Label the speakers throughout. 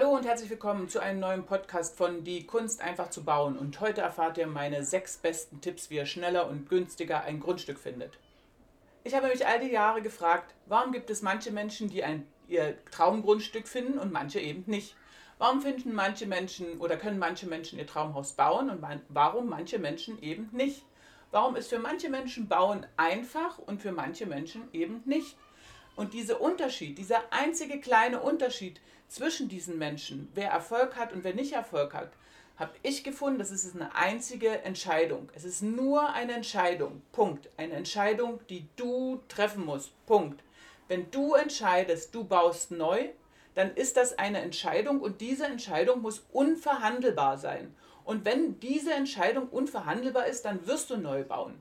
Speaker 1: Hallo und herzlich willkommen zu einem neuen Podcast von Die Kunst einfach zu bauen. Und heute erfahrt ihr meine sechs besten Tipps, wie ihr schneller und günstiger ein Grundstück findet. Ich habe mich all die Jahre gefragt, warum gibt es manche Menschen, die ein, ihr Traumgrundstück finden und manche eben nicht? Warum finden manche Menschen oder können manche Menschen ihr Traumhaus bauen und warum manche Menschen eben nicht? Warum ist für manche Menschen Bauen einfach und für manche Menschen eben nicht? Und dieser Unterschied, dieser einzige kleine Unterschied zwischen diesen Menschen, wer Erfolg hat und wer nicht Erfolg hat, habe ich gefunden, das ist eine einzige Entscheidung. Es ist nur eine Entscheidung. Punkt. Eine Entscheidung, die du treffen musst. Punkt. Wenn du entscheidest, du baust neu, dann ist das eine Entscheidung und diese Entscheidung muss unverhandelbar sein. Und wenn diese Entscheidung unverhandelbar ist, dann wirst du neu bauen.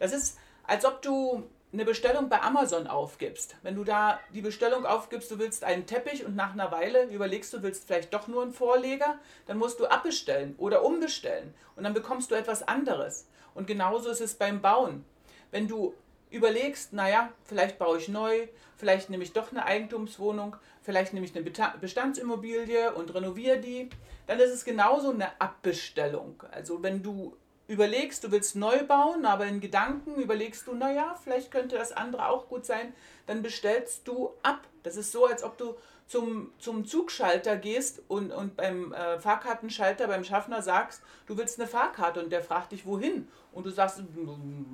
Speaker 1: Das ist, als ob du eine Bestellung bei Amazon aufgibst, wenn du da die Bestellung aufgibst, du willst einen Teppich und nach einer Weile überlegst du, willst vielleicht doch nur einen Vorleger, dann musst du abbestellen oder umbestellen und dann bekommst du etwas anderes. Und genauso ist es beim Bauen. Wenn du überlegst, naja, vielleicht baue ich neu, vielleicht nehme ich doch eine Eigentumswohnung, vielleicht nehme ich eine Bestandsimmobilie und renoviere die, dann ist es genauso eine Abbestellung. Also wenn du überlegst, du willst neu bauen, aber in Gedanken überlegst du, naja, vielleicht könnte das andere auch gut sein, dann bestellst du ab. Das ist so, als ob du zum, zum Zugschalter gehst und, und beim äh, Fahrkartenschalter, beim Schaffner sagst, du willst eine Fahrkarte und der fragt dich, wohin? Und du sagst,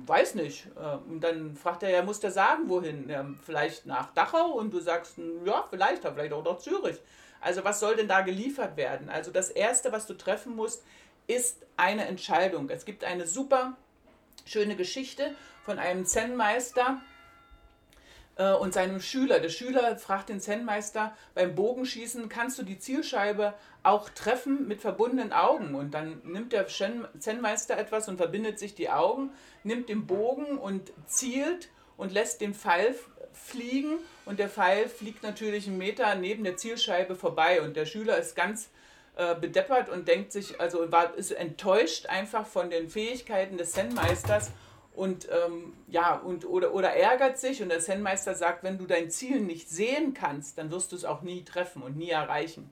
Speaker 1: weiß nicht. Äh, und dann fragt er, ja, muss der sagen, wohin? Ja, vielleicht nach Dachau und du sagst, ja, vielleicht, vielleicht auch nach Zürich. Also was soll denn da geliefert werden? Also das Erste, was du treffen musst, ist eine Entscheidung. Es gibt eine super schöne Geschichte von einem Zen-Meister äh, und seinem Schüler. Der Schüler fragt den Zen-Meister beim Bogenschießen, kannst du die Zielscheibe auch treffen mit verbundenen Augen? Und dann nimmt der Zen-Meister etwas und verbindet sich die Augen, nimmt den Bogen und zielt und lässt den Pfeil fliegen und der Pfeil fliegt natürlich einen Meter neben der Zielscheibe vorbei und der Schüler ist ganz äh, bedeppert und denkt sich, also war, ist enttäuscht einfach von den Fähigkeiten des Zen-Meisters und ähm, ja, und, oder, oder ärgert sich und der Zen-Meister sagt, wenn du dein Ziel nicht sehen kannst, dann wirst du es auch nie treffen und nie erreichen.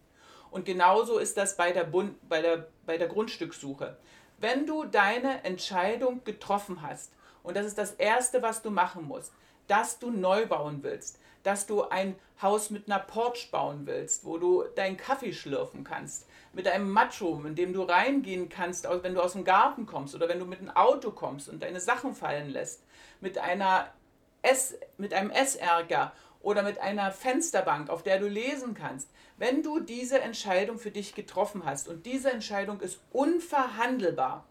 Speaker 1: Und genauso ist das bei der, Bund, bei der, bei der Grundstückssuche. Wenn du deine Entscheidung getroffen hast, und das ist das Erste, was du machen musst, dass du neu bauen willst, dass du ein Haus mit einer Porch bauen willst, wo du deinen Kaffee schlürfen kannst, mit einem Macho, in dem du reingehen kannst, wenn du aus dem Garten kommst oder wenn du mit einem Auto kommst und deine Sachen fallen lässt, mit einer S, mit einem Essärger oder mit einer Fensterbank, auf der du lesen kannst. Wenn du diese Entscheidung für dich getroffen hast und diese Entscheidung ist unverhandelbar,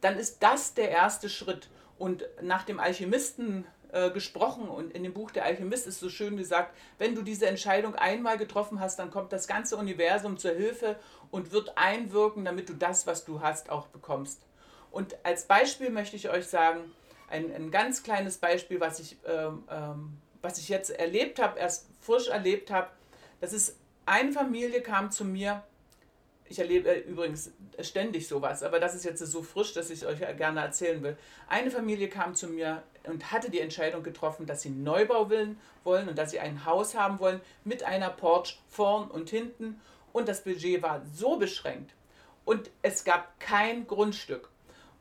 Speaker 1: dann ist das der erste Schritt. Und nach dem Alchemisten äh, gesprochen und in dem Buch Der Alchemist ist so schön gesagt, wenn du diese Entscheidung einmal getroffen hast, dann kommt das ganze Universum zur Hilfe und wird einwirken, damit du das, was du hast, auch bekommst. Und als Beispiel möchte ich euch sagen, ein, ein ganz kleines Beispiel, was ich, ähm, ähm, was ich jetzt erlebt habe, erst frisch erlebt habe. Das ist, eine Familie kam zu mir, ich erlebe äh, übrigens ständig sowas, aber das ist jetzt so frisch, dass ich euch gerne erzählen will. Eine Familie kam zu mir und hatte die Entscheidung getroffen, dass sie Neubau wollen, wollen und dass sie ein Haus haben wollen mit einer Porch vorn und hinten. Und das Budget war so beschränkt. Und es gab kein Grundstück.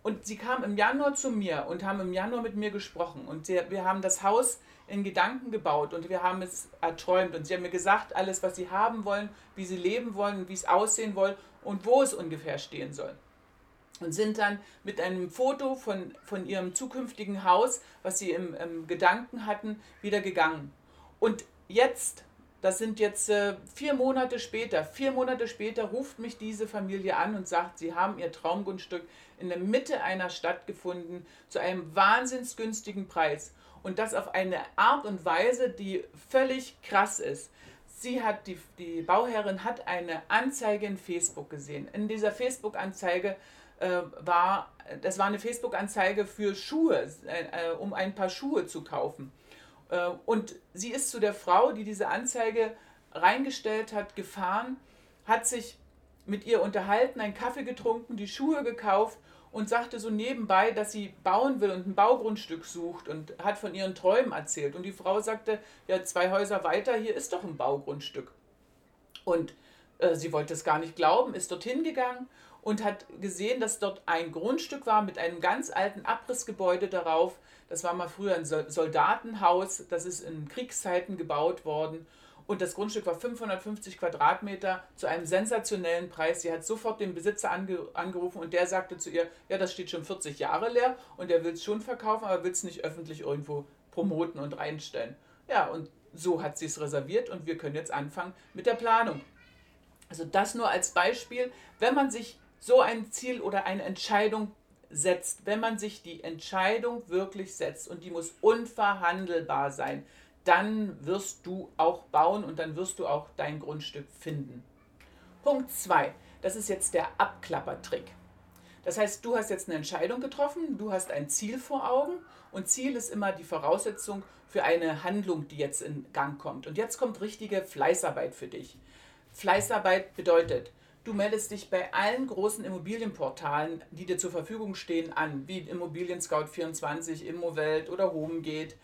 Speaker 1: Und sie kam im Januar zu mir und haben im Januar mit mir gesprochen. Und wir haben das Haus in Gedanken gebaut und wir haben es erträumt. Und sie haben mir gesagt, alles, was sie haben wollen, wie sie leben wollen, wie es aussehen wollen und wo es ungefähr stehen soll. Und sind dann mit einem Foto von, von ihrem zukünftigen Haus, was sie im, im Gedanken hatten, wieder gegangen. Und jetzt, das sind jetzt äh, vier Monate später, vier Monate später ruft mich diese Familie an und sagt, sie haben ihr Traumgrundstück in der Mitte einer Stadt gefunden zu einem wahnsinns günstigen Preis und das auf eine Art und Weise, die völlig krass ist. Sie hat, die, die Bauherrin hat eine Anzeige in Facebook gesehen. In dieser Facebook-Anzeige äh, war, das war eine Facebook-Anzeige für Schuhe, äh, um ein paar Schuhe zu kaufen. Äh, und sie ist zu der Frau, die diese Anzeige reingestellt hat, gefahren, hat sich mit ihr unterhalten, einen Kaffee getrunken, die Schuhe gekauft und sagte so nebenbei, dass sie bauen will und ein Baugrundstück sucht und hat von ihren Träumen erzählt. Und die Frau sagte, ja, zwei Häuser weiter, hier ist doch ein Baugrundstück. Und äh, sie wollte es gar nicht glauben, ist dorthin gegangen und hat gesehen, dass dort ein Grundstück war mit einem ganz alten Abrissgebäude darauf. Das war mal früher ein Soldatenhaus, das ist in Kriegszeiten gebaut worden. Und das Grundstück war 550 Quadratmeter zu einem sensationellen Preis. Sie hat sofort den Besitzer ange angerufen und der sagte zu ihr, ja, das steht schon 40 Jahre leer und er will es schon verkaufen, aber will es nicht öffentlich irgendwo promoten und reinstellen. Ja, und so hat sie es reserviert und wir können jetzt anfangen mit der Planung. Also das nur als Beispiel, wenn man sich so ein Ziel oder eine Entscheidung setzt, wenn man sich die Entscheidung wirklich setzt und die muss unverhandelbar sein, dann wirst du auch bauen und dann wirst du auch dein Grundstück finden. Punkt 2. Das ist jetzt der Abklappertrick. Das heißt, du hast jetzt eine Entscheidung getroffen, du hast ein Ziel vor Augen und Ziel ist immer die Voraussetzung für eine Handlung, die jetzt in Gang kommt. Und jetzt kommt richtige Fleißarbeit für dich. Fleißarbeit bedeutet, du meldest dich bei allen großen Immobilienportalen, die dir zur Verfügung stehen, an, wie Immobilien Scout 24, Immowelt oder Homegate.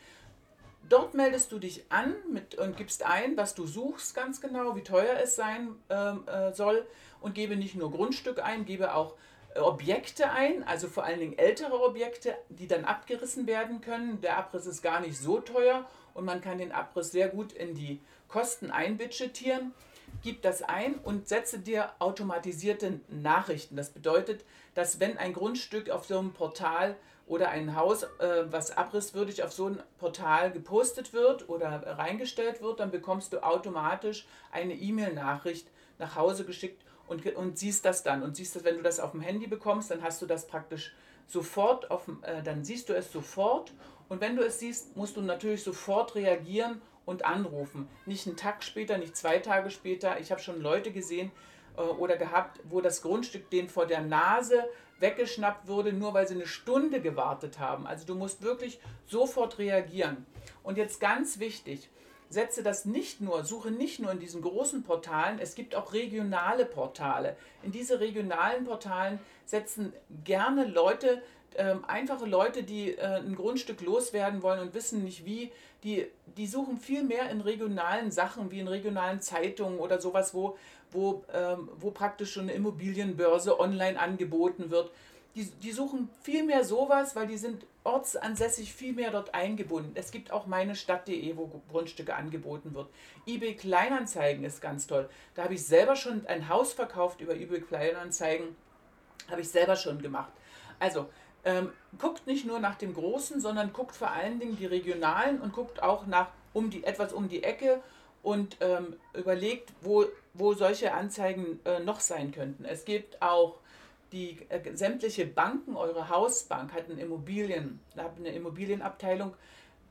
Speaker 1: Dort meldest du dich an mit, und gibst ein, was du suchst ganz genau, wie teuer es sein ähm, äh, soll und gebe nicht nur Grundstück ein, gebe auch äh, Objekte ein, also vor allen Dingen ältere Objekte, die dann abgerissen werden können. Der Abriss ist gar nicht so teuer und man kann den Abriss sehr gut in die Kosten einbudgetieren gib das ein und setze dir automatisierte Nachrichten. Das bedeutet, dass wenn ein Grundstück auf so einem Portal oder ein Haus, äh, was abrisswürdig auf so ein Portal gepostet wird oder reingestellt wird, dann bekommst du automatisch eine E-Mail-Nachricht nach Hause geschickt und, und siehst das dann. Und siehst das, wenn du das auf dem Handy bekommst, dann hast du das praktisch sofort, auf, äh, dann siehst du es sofort. Und wenn du es siehst, musst du natürlich sofort reagieren und anrufen. Nicht einen Tag später, nicht zwei Tage später. Ich habe schon Leute gesehen äh, oder gehabt, wo das Grundstück denen vor der Nase weggeschnappt wurde, nur weil sie eine Stunde gewartet haben. Also du musst wirklich sofort reagieren. Und jetzt ganz wichtig, setze das nicht nur, suche nicht nur in diesen großen Portalen, es gibt auch regionale Portale. In diese regionalen Portalen setzen gerne Leute, äh, einfache Leute, die äh, ein Grundstück loswerden wollen und wissen nicht wie, die, die suchen viel mehr in regionalen Sachen, wie in regionalen Zeitungen oder sowas, wo, wo, ähm, wo praktisch schon eine Immobilienbörse online angeboten wird. Die, die suchen viel mehr sowas, weil die sind ortsansässig viel mehr dort eingebunden. Es gibt auch meine Stadt.de, wo Grundstücke angeboten wird. eBay Kleinanzeigen ist ganz toll. Da habe ich selber schon ein Haus verkauft über eBay Kleinanzeigen. Habe ich selber schon gemacht. Also ähm, guckt nicht nur nach dem Großen, sondern guckt vor allen Dingen die regionalen und guckt auch nach um die, etwas um die Ecke und ähm, überlegt, wo, wo solche Anzeigen äh, noch sein könnten. Es gibt auch die äh, sämtliche Banken, eure Hausbank hat eine Immobilien, hat eine Immobilienabteilung,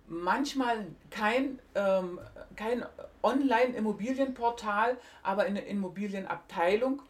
Speaker 1: manchmal kein, ähm, kein Online-Immobilienportal, aber eine Immobilienabteilung.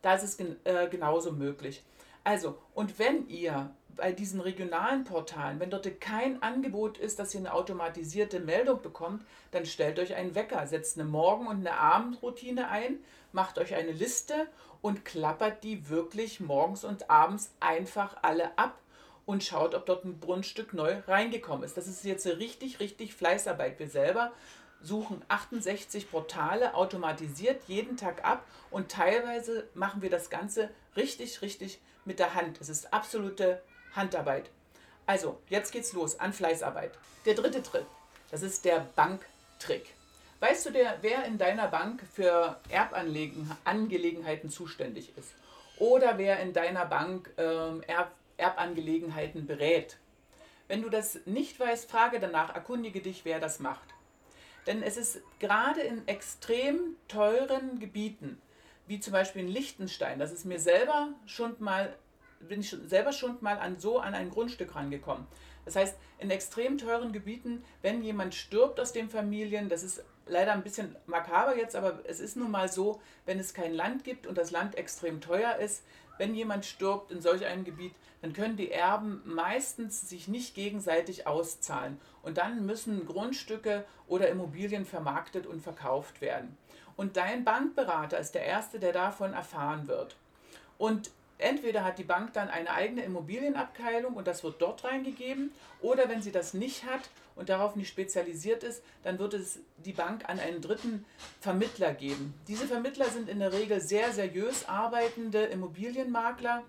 Speaker 1: Da ist es gen äh, genauso möglich. Also, und wenn ihr bei diesen regionalen Portalen, wenn dort kein Angebot ist, dass ihr eine automatisierte Meldung bekommt, dann stellt euch einen Wecker, setzt eine Morgen- und eine Abendroutine ein, macht euch eine Liste und klappert die wirklich morgens und abends einfach alle ab und schaut, ob dort ein Grundstück neu reingekommen ist. Das ist jetzt eine richtig, richtig Fleißarbeit. Wir selber suchen 68 Portale automatisiert jeden Tag ab und teilweise machen wir das Ganze richtig, richtig mit der Hand. Es ist absolute Handarbeit. Also, jetzt geht's los an Fleißarbeit. Der dritte Trick, das ist der Banktrick. Weißt du, der, wer in deiner Bank für Erbangelegenheiten zuständig ist? Oder wer in deiner Bank ähm, Erb, Erbangelegenheiten berät? Wenn du das nicht weißt, frage danach, erkundige dich, wer das macht. Denn es ist gerade in extrem teuren Gebieten, wie zum Beispiel in Liechtenstein, das ist mir selber schon mal, bin ich selber schon mal an so an ein Grundstück rangekommen. Das heißt, in extrem teuren Gebieten, wenn jemand stirbt aus den Familien, das ist leider ein bisschen makaber jetzt, aber es ist nun mal so, wenn es kein Land gibt und das Land extrem teuer ist, wenn jemand stirbt in solch einem Gebiet, dann können die Erben meistens sich nicht gegenseitig auszahlen. Und dann müssen Grundstücke oder Immobilien vermarktet und verkauft werden. Und dein Bankberater ist der Erste, der davon erfahren wird. Und entweder hat die Bank dann eine eigene Immobilienabteilung und das wird dort reingegeben, oder wenn sie das nicht hat und darauf nicht spezialisiert ist, dann wird es die Bank an einen dritten Vermittler geben. Diese Vermittler sind in der Regel sehr seriös arbeitende Immobilienmakler,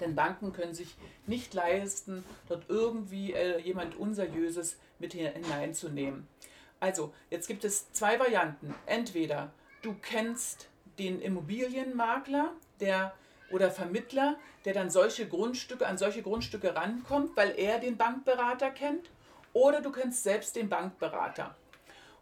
Speaker 1: denn Banken können sich nicht leisten, dort irgendwie äh, jemand Unseriöses mit hineinzunehmen. Also, jetzt gibt es zwei Varianten. Entweder du kennst den Immobilienmakler, der oder Vermittler, der dann solche Grundstücke an solche Grundstücke rankommt, weil er den Bankberater kennt, oder du kennst selbst den Bankberater.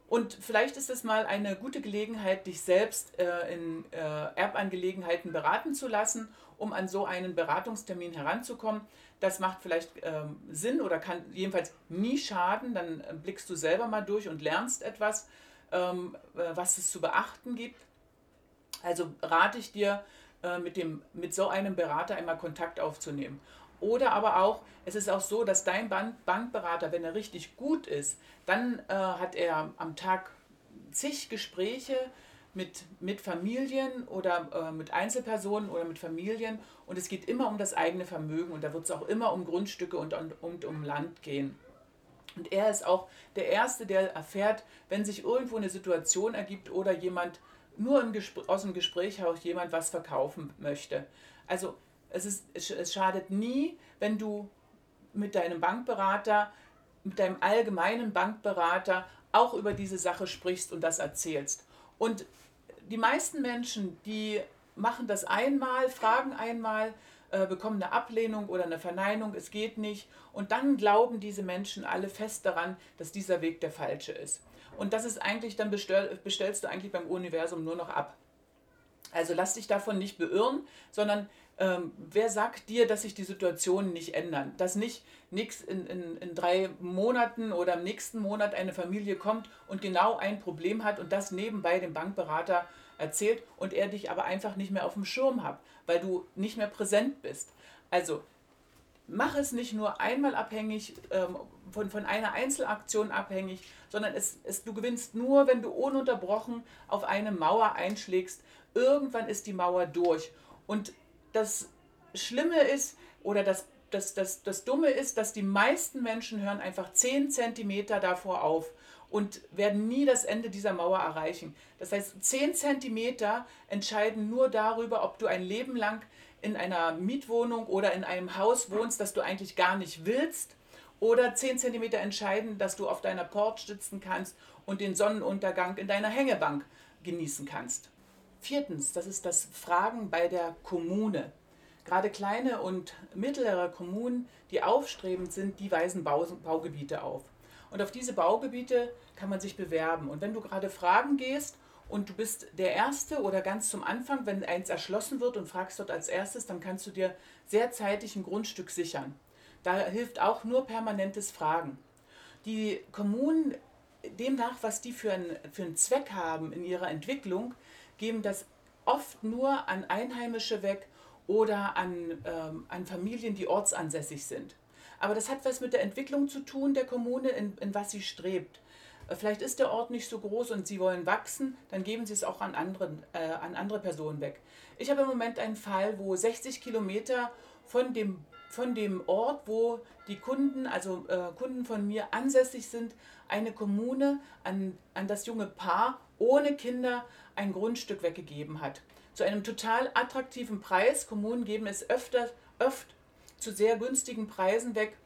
Speaker 1: Und vielleicht ist es mal eine gute Gelegenheit, dich selbst äh, in äh, Erbangelegenheiten beraten zu lassen, um an so einen Beratungstermin heranzukommen. Das macht vielleicht ähm, Sinn oder kann jedenfalls nie schaden. Dann äh, blickst du selber mal durch und lernst etwas, ähm, äh, was es zu beachten gibt. Also rate ich dir, äh, mit, dem, mit so einem Berater einmal Kontakt aufzunehmen. Oder aber auch, es ist auch so, dass dein Bank Bankberater, wenn er richtig gut ist, dann äh, hat er am Tag zig Gespräche mit, mit Familien oder äh, mit Einzelpersonen oder mit Familien und es geht immer um das eigene Vermögen und da wird es auch immer um Grundstücke und, und, und um Land gehen. Und er ist auch der Erste, der erfährt, wenn sich irgendwo eine Situation ergibt oder jemand nur im aus dem Gespräch heraus jemand was verkaufen möchte. Also es, ist, es schadet nie, wenn du mit deinem Bankberater, mit deinem allgemeinen Bankberater auch über diese Sache sprichst und das erzählst. Und die meisten Menschen, die machen das einmal, fragen einmal, äh, bekommen eine Ablehnung oder eine Verneinung, es geht nicht. Und dann glauben diese Menschen alle fest daran, dass dieser Weg der falsche ist. Und das ist eigentlich, dann bestell, bestellst du eigentlich beim Universum nur noch ab. Also lass dich davon nicht beirren, sondern ähm, wer sagt dir, dass sich die Situationen nicht ändern? Dass nicht nix in, in, in drei Monaten oder im nächsten Monat eine Familie kommt und genau ein Problem hat und das nebenbei dem Bankberater erzählt und er dich aber einfach nicht mehr auf dem Schirm hat, weil du nicht mehr präsent bist. Also mach es nicht nur einmal abhängig, ähm, von, von einer Einzelaktion abhängig, sondern es, es, du gewinnst nur, wenn du ununterbrochen auf eine Mauer einschlägst. Irgendwann ist die Mauer durch. Und das Schlimme ist, oder das, das, das, das Dumme ist, dass die meisten Menschen hören einfach 10 Zentimeter davor auf und werden nie das Ende dieser Mauer erreichen. Das heißt, 10 Zentimeter entscheiden nur darüber, ob du ein Leben lang in einer Mietwohnung oder in einem Haus wohnst, das du eigentlich gar nicht willst. Oder 10 Zentimeter entscheiden, dass du auf deiner Porch sitzen kannst und den Sonnenuntergang in deiner Hängebank genießen kannst. Viertens, das ist das Fragen bei der Kommune. Gerade kleine und mittlere Kommunen, die aufstrebend sind, die weisen Bau Baugebiete auf. Und auf diese Baugebiete kann man sich bewerben. Und wenn du gerade Fragen gehst und du bist der Erste oder ganz zum Anfang, wenn eins erschlossen wird und fragst dort als erstes, dann kannst du dir sehr zeitig ein Grundstück sichern. Da hilft auch nur permanentes Fragen. Die Kommunen, demnach, was die für einen, für einen Zweck haben in ihrer Entwicklung, geben das oft nur an Einheimische weg oder an, ähm, an Familien, die ortsansässig sind. Aber das hat was mit der Entwicklung zu tun der Kommune, in, in was sie strebt. Äh, vielleicht ist der Ort nicht so groß und Sie wollen wachsen, dann geben Sie es auch an, anderen, äh, an andere Personen weg. Ich habe im Moment einen Fall, wo 60 Kilometer von dem, von dem Ort, wo die Kunden, also äh, Kunden von mir ansässig sind, eine Kommune an, an das junge Paar ohne Kinder ein Grundstück weggegeben hat. Zu einem total attraktiven Preis. Kommunen geben es öfter, öfter zu sehr günstigen Preisen weg,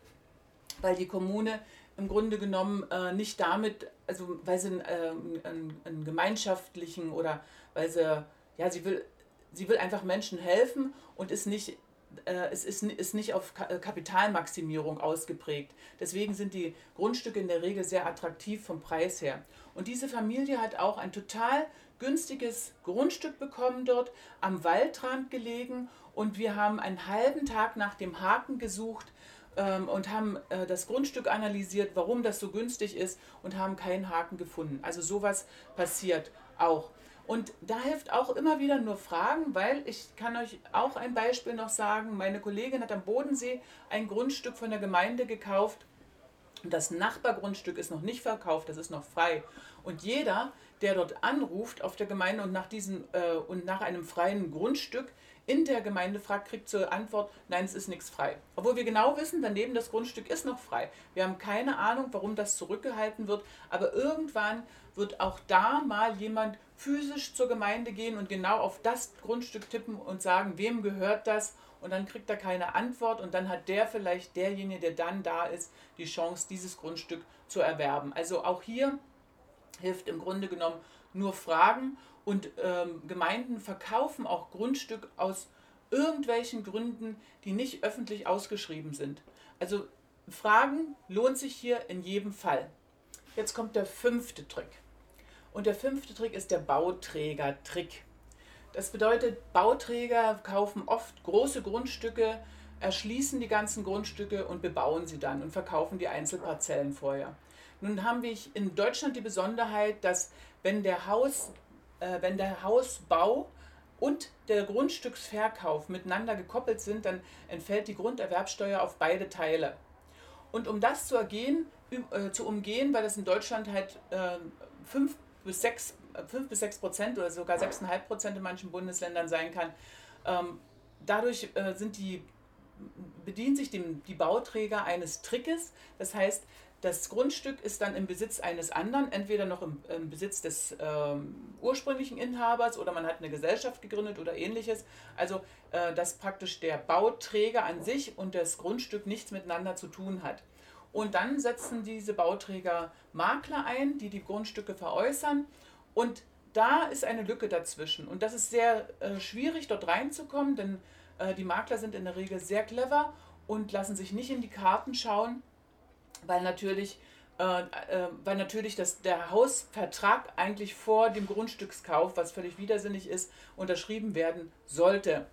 Speaker 1: weil die Kommune im Grunde genommen äh, nicht damit, also weil sie äh, einen, einen, gemeinschaftlichen oder weil sie, ja, sie will, sie will einfach Menschen helfen und ist nicht, äh, es ist, ist nicht auf Ka Kapitalmaximierung ausgeprägt. Deswegen sind die Grundstücke in der Regel sehr attraktiv vom Preis her. Und diese Familie hat auch ein total günstiges Grundstück bekommen dort, am Waldrand gelegen und wir haben einen halben Tag nach dem Haken gesucht ähm, und haben äh, das Grundstück analysiert, warum das so günstig ist und haben keinen Haken gefunden. Also sowas passiert auch. Und da hilft auch immer wieder nur Fragen, weil ich kann euch auch ein Beispiel noch sagen. Meine Kollegin hat am Bodensee ein Grundstück von der Gemeinde gekauft. Das Nachbargrundstück ist noch nicht verkauft, das ist noch frei. Und jeder, der dort anruft auf der Gemeinde und nach, diesem, äh, und nach einem freien Grundstück in der Gemeinde fragt, kriegt zur Antwort, nein, es ist nichts frei. Obwohl wir genau wissen, daneben das Grundstück ist noch frei. Wir haben keine Ahnung, warum das zurückgehalten wird, aber irgendwann wird auch da mal jemand physisch zur Gemeinde gehen und genau auf das Grundstück tippen und sagen, wem gehört das? Und dann kriegt er keine Antwort und dann hat der vielleicht derjenige, der dann da ist, die Chance, dieses Grundstück zu erwerben. Also auch hier hilft im Grunde genommen nur Fragen und ähm, Gemeinden verkaufen auch Grundstück aus irgendwelchen Gründen, die nicht öffentlich ausgeschrieben sind. Also Fragen lohnt sich hier in jedem Fall. Jetzt kommt der fünfte Trick. Und der fünfte Trick ist der Bauträger-Trick. Das bedeutet, Bauträger kaufen oft große Grundstücke, erschließen die ganzen Grundstücke und bebauen sie dann und verkaufen die Einzelparzellen vorher. Nun haben wir in Deutschland die Besonderheit, dass wenn der, Haus, äh, wenn der Hausbau und der Grundstücksverkauf miteinander gekoppelt sind, dann entfällt die Grunderwerbsteuer auf beide Teile. Und um das zu, ergehen, äh, zu umgehen, weil das in Deutschland halt äh, 5 bis 6, 5 bis 6 Prozent oder sogar 6,5 Prozent in manchen Bundesländern sein kann, ähm, dadurch äh, sind die, bedienen sich die Bauträger eines Trickes. Das heißt, das Grundstück ist dann im Besitz eines anderen, entweder noch im, im Besitz des ähm, ursprünglichen Inhabers oder man hat eine Gesellschaft gegründet oder ähnliches. Also, äh, dass praktisch der Bauträger an sich und das Grundstück nichts miteinander zu tun hat. Und dann setzen diese Bauträger Makler ein, die die Grundstücke veräußern. Und da ist eine Lücke dazwischen. Und das ist sehr äh, schwierig, dort reinzukommen, denn äh, die Makler sind in der Regel sehr clever und lassen sich nicht in die Karten schauen weil natürlich, äh, äh, weil natürlich das, der Hausvertrag eigentlich vor dem Grundstückskauf, was völlig widersinnig ist, unterschrieben werden sollte.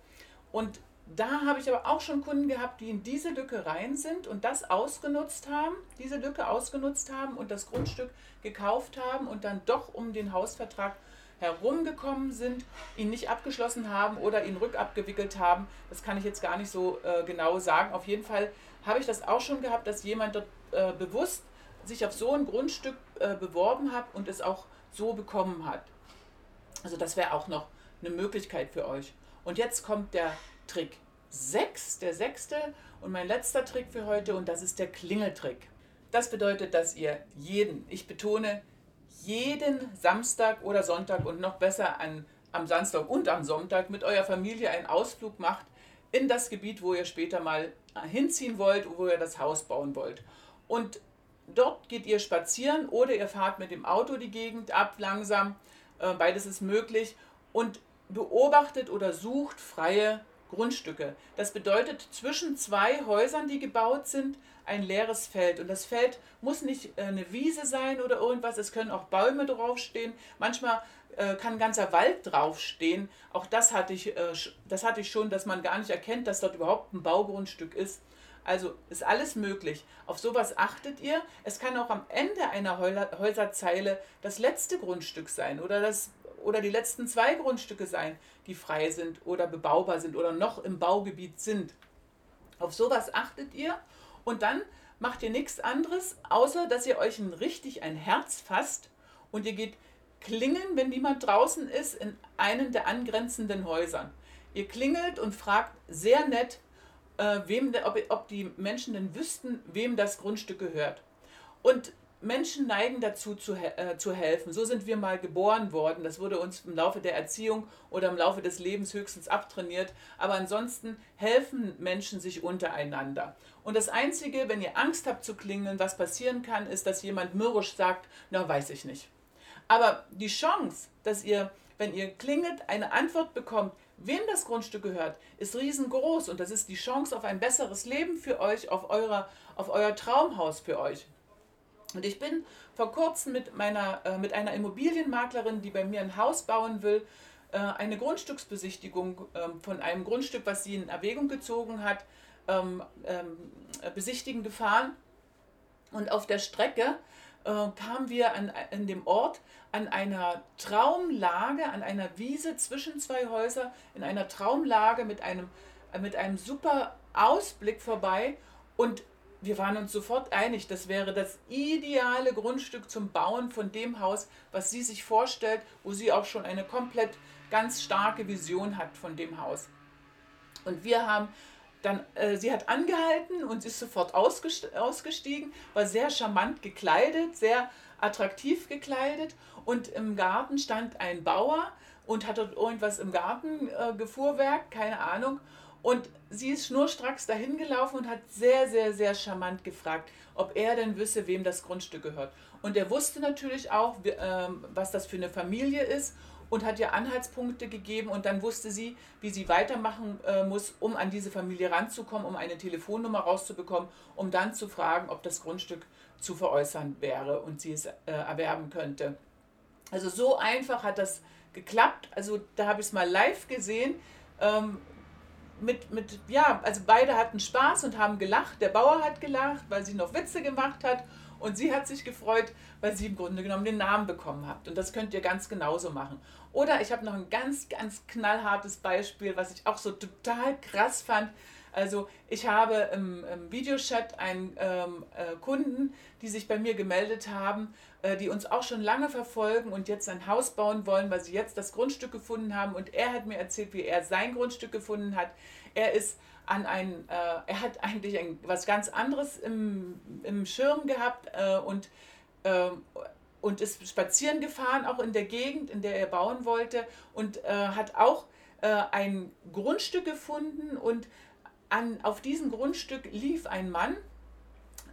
Speaker 1: Und da habe ich aber auch schon Kunden gehabt, die in diese Lücke rein sind und das ausgenutzt haben, diese Lücke ausgenutzt haben und das Grundstück gekauft haben und dann doch um den Hausvertrag herumgekommen sind, ihn nicht abgeschlossen haben oder ihn rückabgewickelt haben. Das kann ich jetzt gar nicht so äh, genau sagen. Auf jeden Fall habe ich das auch schon gehabt, dass jemand dort äh, bewusst sich auf so ein Grundstück äh, beworben hat und es auch so bekommen hat. Also das wäre auch noch eine Möglichkeit für euch. Und jetzt kommt der Trick 6, der sechste und mein letzter Trick für heute und das ist der Klingeltrick. Das bedeutet, dass ihr jeden, ich betone, jeden Samstag oder Sonntag und noch besser an, am Samstag und am Sonntag mit eurer Familie einen Ausflug macht in das Gebiet, wo ihr später mal hinziehen wollt, wo ihr das Haus bauen wollt. Und dort geht ihr spazieren oder ihr fahrt mit dem Auto die Gegend ab langsam. Äh, beides ist möglich. Und beobachtet oder sucht freie Grundstücke. Das bedeutet zwischen zwei Häusern, die gebaut sind, ein leeres Feld. Und das Feld muss nicht äh, eine Wiese sein oder irgendwas, es können auch Bäume draufstehen. Manchmal äh, kann ein ganzer Wald draufstehen. Auch das hatte, ich, das hatte ich schon, dass man gar nicht erkennt, dass dort überhaupt ein Baugrundstück ist. Also ist alles möglich. Auf sowas achtet ihr. Es kann auch am Ende einer Häuserzeile das letzte Grundstück sein oder, das, oder die letzten zwei Grundstücke sein, die frei sind oder bebaubar sind oder noch im Baugebiet sind. Auf sowas achtet ihr und dann macht ihr nichts anderes, außer dass ihr euch ein, richtig ein Herz fasst und ihr geht klingeln, wenn niemand draußen ist, in einen der angrenzenden Häusern. Ihr klingelt und fragt sehr nett, äh, wem, ob, ob die Menschen denn wüssten, wem das Grundstück gehört. Und Menschen neigen dazu zu, äh, zu helfen. So sind wir mal geboren worden. Das wurde uns im Laufe der Erziehung oder im Laufe des Lebens höchstens abtrainiert. Aber ansonsten helfen Menschen sich untereinander. Und das Einzige, wenn ihr Angst habt zu klingeln, was passieren kann, ist, dass jemand mürrisch sagt, na weiß ich nicht. Aber die Chance, dass ihr, wenn ihr klingelt, eine Antwort bekommt, wem das Grundstück gehört, ist riesengroß und das ist die Chance auf ein besseres Leben für euch, auf, eurer, auf euer Traumhaus für euch. Und ich bin vor kurzem mit, meiner, äh, mit einer Immobilienmaklerin, die bei mir ein Haus bauen will, äh, eine Grundstücksbesichtigung äh, von einem Grundstück, was sie in Erwägung gezogen hat, ähm, ähm, besichtigen gefahren. Und auf der Strecke äh, kamen wir an, in dem Ort an einer Traumlage, an einer Wiese zwischen zwei Häusern, in einer Traumlage mit einem, mit einem super Ausblick vorbei. Und wir waren uns sofort einig, das wäre das ideale Grundstück zum Bauen von dem Haus, was sie sich vorstellt, wo sie auch schon eine komplett ganz starke Vision hat von dem Haus. Und wir haben dann, äh, sie hat angehalten und ist sofort ausgestiegen, war sehr charmant gekleidet, sehr attraktiv gekleidet und im Garten stand ein Bauer und hat dort irgendwas im Garten äh, gefuhrwerk, keine Ahnung. Und sie ist schnurstracks dahin gelaufen und hat sehr, sehr, sehr charmant gefragt, ob er denn wisse, wem das Grundstück gehört. Und er wusste natürlich auch, ähm, was das für eine Familie ist und hat ihr Anhaltspunkte gegeben und dann wusste sie, wie sie weitermachen äh, muss, um an diese Familie ranzukommen, um eine Telefonnummer rauszubekommen, um dann zu fragen, ob das Grundstück zu veräußern wäre und sie es äh, erwerben könnte. Also so einfach hat das geklappt. Also da habe ich es mal live gesehen. Ähm, mit, mit, ja, also beide hatten Spaß und haben gelacht. Der Bauer hat gelacht, weil sie noch Witze gemacht hat. Und sie hat sich gefreut, weil sie im Grunde genommen den Namen bekommen hat. Und das könnt ihr ganz genauso machen. Oder ich habe noch ein ganz, ganz knallhartes Beispiel, was ich auch so total krass fand. Also ich habe im, im Videochat einen ähm, äh, Kunden, die sich bei mir gemeldet haben, äh, die uns auch schon lange verfolgen und jetzt ein Haus bauen wollen, weil sie jetzt das Grundstück gefunden haben. Und er hat mir erzählt, wie er sein Grundstück gefunden hat. Er ist an ein, äh, er hat eigentlich ein, was ganz anderes im, im Schirm gehabt äh, und, äh, und ist spazieren gefahren, auch in der Gegend, in der er bauen wollte und äh, hat auch äh, ein Grundstück gefunden und an, auf diesem Grundstück lief ein Mann,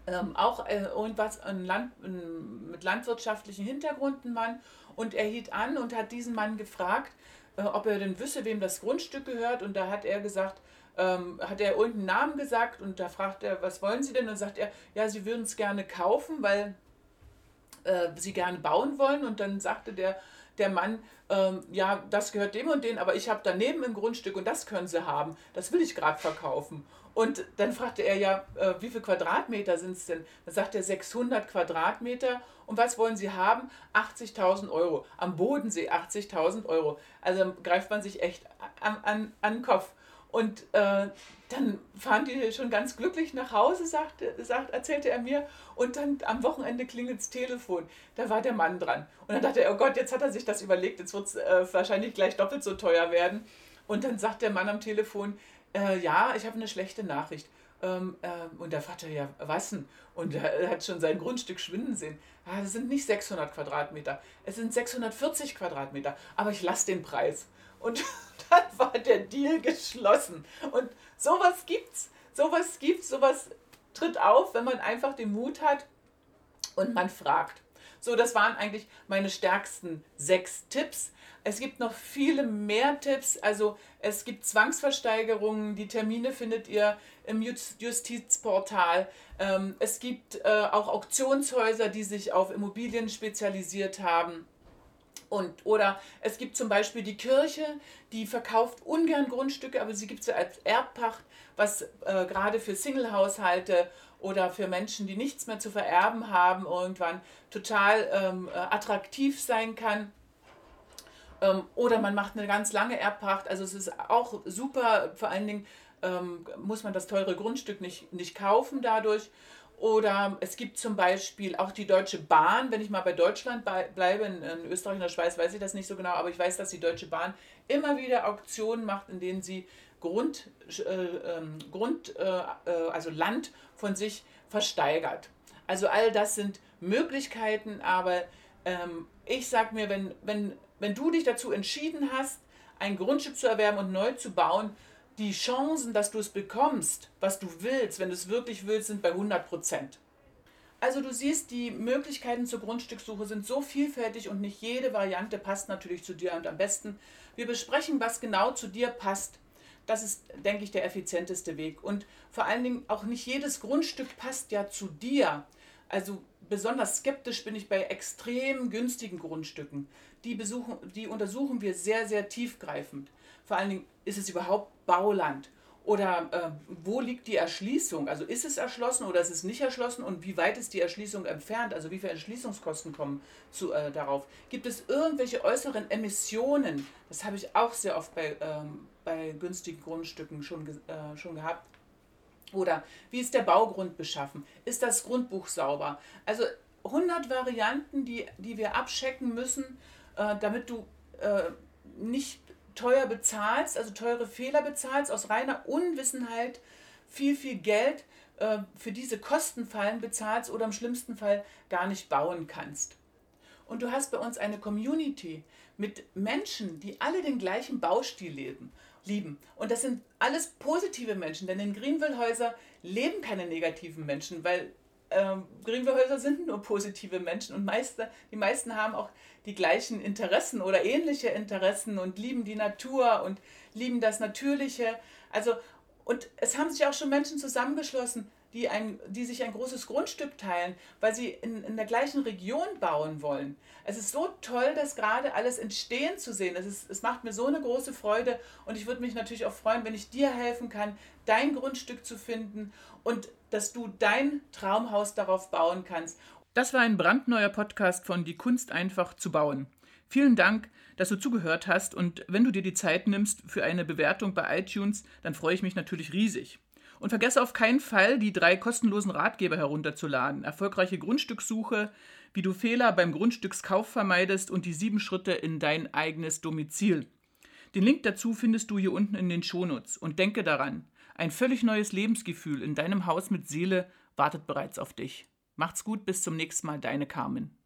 Speaker 1: ähm, auch äh, irgendwas ein Land, ein, mit landwirtschaftlichem Hintergrund, ein Mann, und er hielt an und hat diesen Mann gefragt, äh, ob er denn wüsste, wem das Grundstück gehört. Und da hat er gesagt, ähm, hat er irgendeinen Namen gesagt und da fragt er, was wollen Sie denn? Und sagt er, ja, Sie würden es gerne kaufen, weil äh, Sie gerne bauen wollen. Und dann sagte der, der Mann, ähm, ja, das gehört dem und den, aber ich habe daneben ein Grundstück und das können Sie haben. Das will ich gerade verkaufen. Und dann fragte er ja, äh, wie viele Quadratmeter sind es denn? Dann sagt er 600 Quadratmeter. Und was wollen Sie haben? 80.000 Euro. Am Bodensee 80.000 Euro. Also greift man sich echt an, an, an den Kopf. Und äh, dann fahren die schon ganz glücklich nach Hause, sagte, sagt, erzählte er mir. Und dann am Wochenende klingelt das Telefon. Da war der Mann dran. Und dann dachte er, oh Gott, jetzt hat er sich das überlegt, jetzt wird es äh, wahrscheinlich gleich doppelt so teuer werden. Und dann sagt der Mann am Telefon, äh, ja, ich habe eine schlechte Nachricht. Ähm, äh, und der Vater, ja, was denn? Und er hat schon sein Grundstück schwinden sehen. Ah, das sind nicht 600 Quadratmeter, es sind 640 Quadratmeter, aber ich lasse den Preis. Und dann war der Deal geschlossen. Und sowas gibt's. Sowas gibt's, sowas tritt auf, wenn man einfach den Mut hat und man fragt. So, das waren eigentlich meine stärksten sechs Tipps. Es gibt noch viele mehr Tipps. Also es gibt Zwangsversteigerungen. Die Termine findet ihr im Justizportal. Ähm, es gibt äh, auch Auktionshäuser, die sich auf Immobilien spezialisiert haben. Und, oder es gibt zum Beispiel die Kirche, die verkauft ungern Grundstücke, aber sie gibt sie als Erbpacht, was äh, gerade für Single-Haushalte oder für Menschen, die nichts mehr zu vererben haben, irgendwann total ähm, äh, attraktiv sein kann. Ähm, oder man macht eine ganz lange Erbpacht. Also es ist auch super, vor allen Dingen ähm, muss man das teure Grundstück nicht, nicht kaufen dadurch. Oder es gibt zum Beispiel auch die Deutsche Bahn, wenn ich mal bei Deutschland bleibe, in, Österreich und der Schweiz weiß ich das nicht so genau, aber ich weiß, dass die Deutsche Bahn immer wieder Auktionen macht, in denen sie Grund, äh, ähm, Grund äh, äh, also Land von sich versteigert. Also all das sind Möglichkeiten, aber ähm, ich sage mir, wenn, wenn, wenn du dich dazu entschieden hast, ein Grundstück zu erwerben und neu zu bauen, die Chancen, dass du es bekommst, was du willst, wenn du es wirklich willst, sind bei 100 Prozent. Also du siehst, die Möglichkeiten zur Grundstückssuche sind so vielfältig und nicht jede Variante passt natürlich zu dir. Und am besten, wir besprechen, was genau zu dir passt. Das ist, denke ich, der effizienteste Weg. Und vor allen Dingen auch nicht jedes Grundstück passt ja zu dir. Also besonders skeptisch bin ich bei extrem günstigen Grundstücken. Die, besuchen, die untersuchen wir sehr, sehr tiefgreifend. Vor allen Dingen, ist es überhaupt Bauland? Oder äh, wo liegt die Erschließung? Also ist es erschlossen oder ist es nicht erschlossen und wie weit ist die Erschließung entfernt? Also wie viele Erschließungskosten kommen zu, äh, darauf? Gibt es irgendwelche äußeren Emissionen? Das habe ich auch sehr oft bei, ähm, bei günstigen Grundstücken schon, äh, schon gehabt. Oder wie ist der Baugrund beschaffen? Ist das Grundbuch sauber? Also 100 Varianten, die, die wir abchecken müssen, äh, damit du äh, nicht teuer bezahlst, also teure Fehler bezahlst, aus reiner Unwissenheit viel, viel Geld äh, für diese Kostenfallen bezahlst oder im schlimmsten Fall gar nicht bauen kannst. Und du hast bei uns eine Community mit Menschen, die alle den gleichen Baustil leben, lieben. Und das sind alles positive Menschen, denn in Greenville-Häuser leben keine negativen Menschen, weil ähm, Greenville-Häuser sind nur positive Menschen und meiste, die meisten haben auch die gleichen Interessen oder ähnliche Interessen und lieben die Natur und lieben das Natürliche. Also, und es haben sich auch schon Menschen zusammengeschlossen, die, ein, die sich ein großes Grundstück teilen, weil sie in, in der gleichen Region bauen wollen. Es ist so toll, das gerade alles entstehen zu sehen. Es, ist, es macht mir so eine große Freude und ich würde mich natürlich auch freuen, wenn ich dir helfen kann, dein Grundstück zu finden und dass du dein Traumhaus darauf bauen kannst. Das war ein brandneuer Podcast von Die Kunst einfach zu bauen. Vielen Dank, dass du zugehört hast und wenn du dir die Zeit nimmst für eine Bewertung bei iTunes, dann freue ich mich natürlich riesig. Und vergesse auf keinen Fall, die drei kostenlosen Ratgeber herunterzuladen. Erfolgreiche Grundstückssuche, wie du Fehler beim Grundstückskauf vermeidest und die sieben Schritte in dein eigenes Domizil. Den Link dazu findest du hier unten in den Shownotes. Und denke daran, ein völlig neues Lebensgefühl in deinem Haus mit Seele wartet bereits auf dich. Macht's gut, bis zum nächsten Mal, deine Carmen.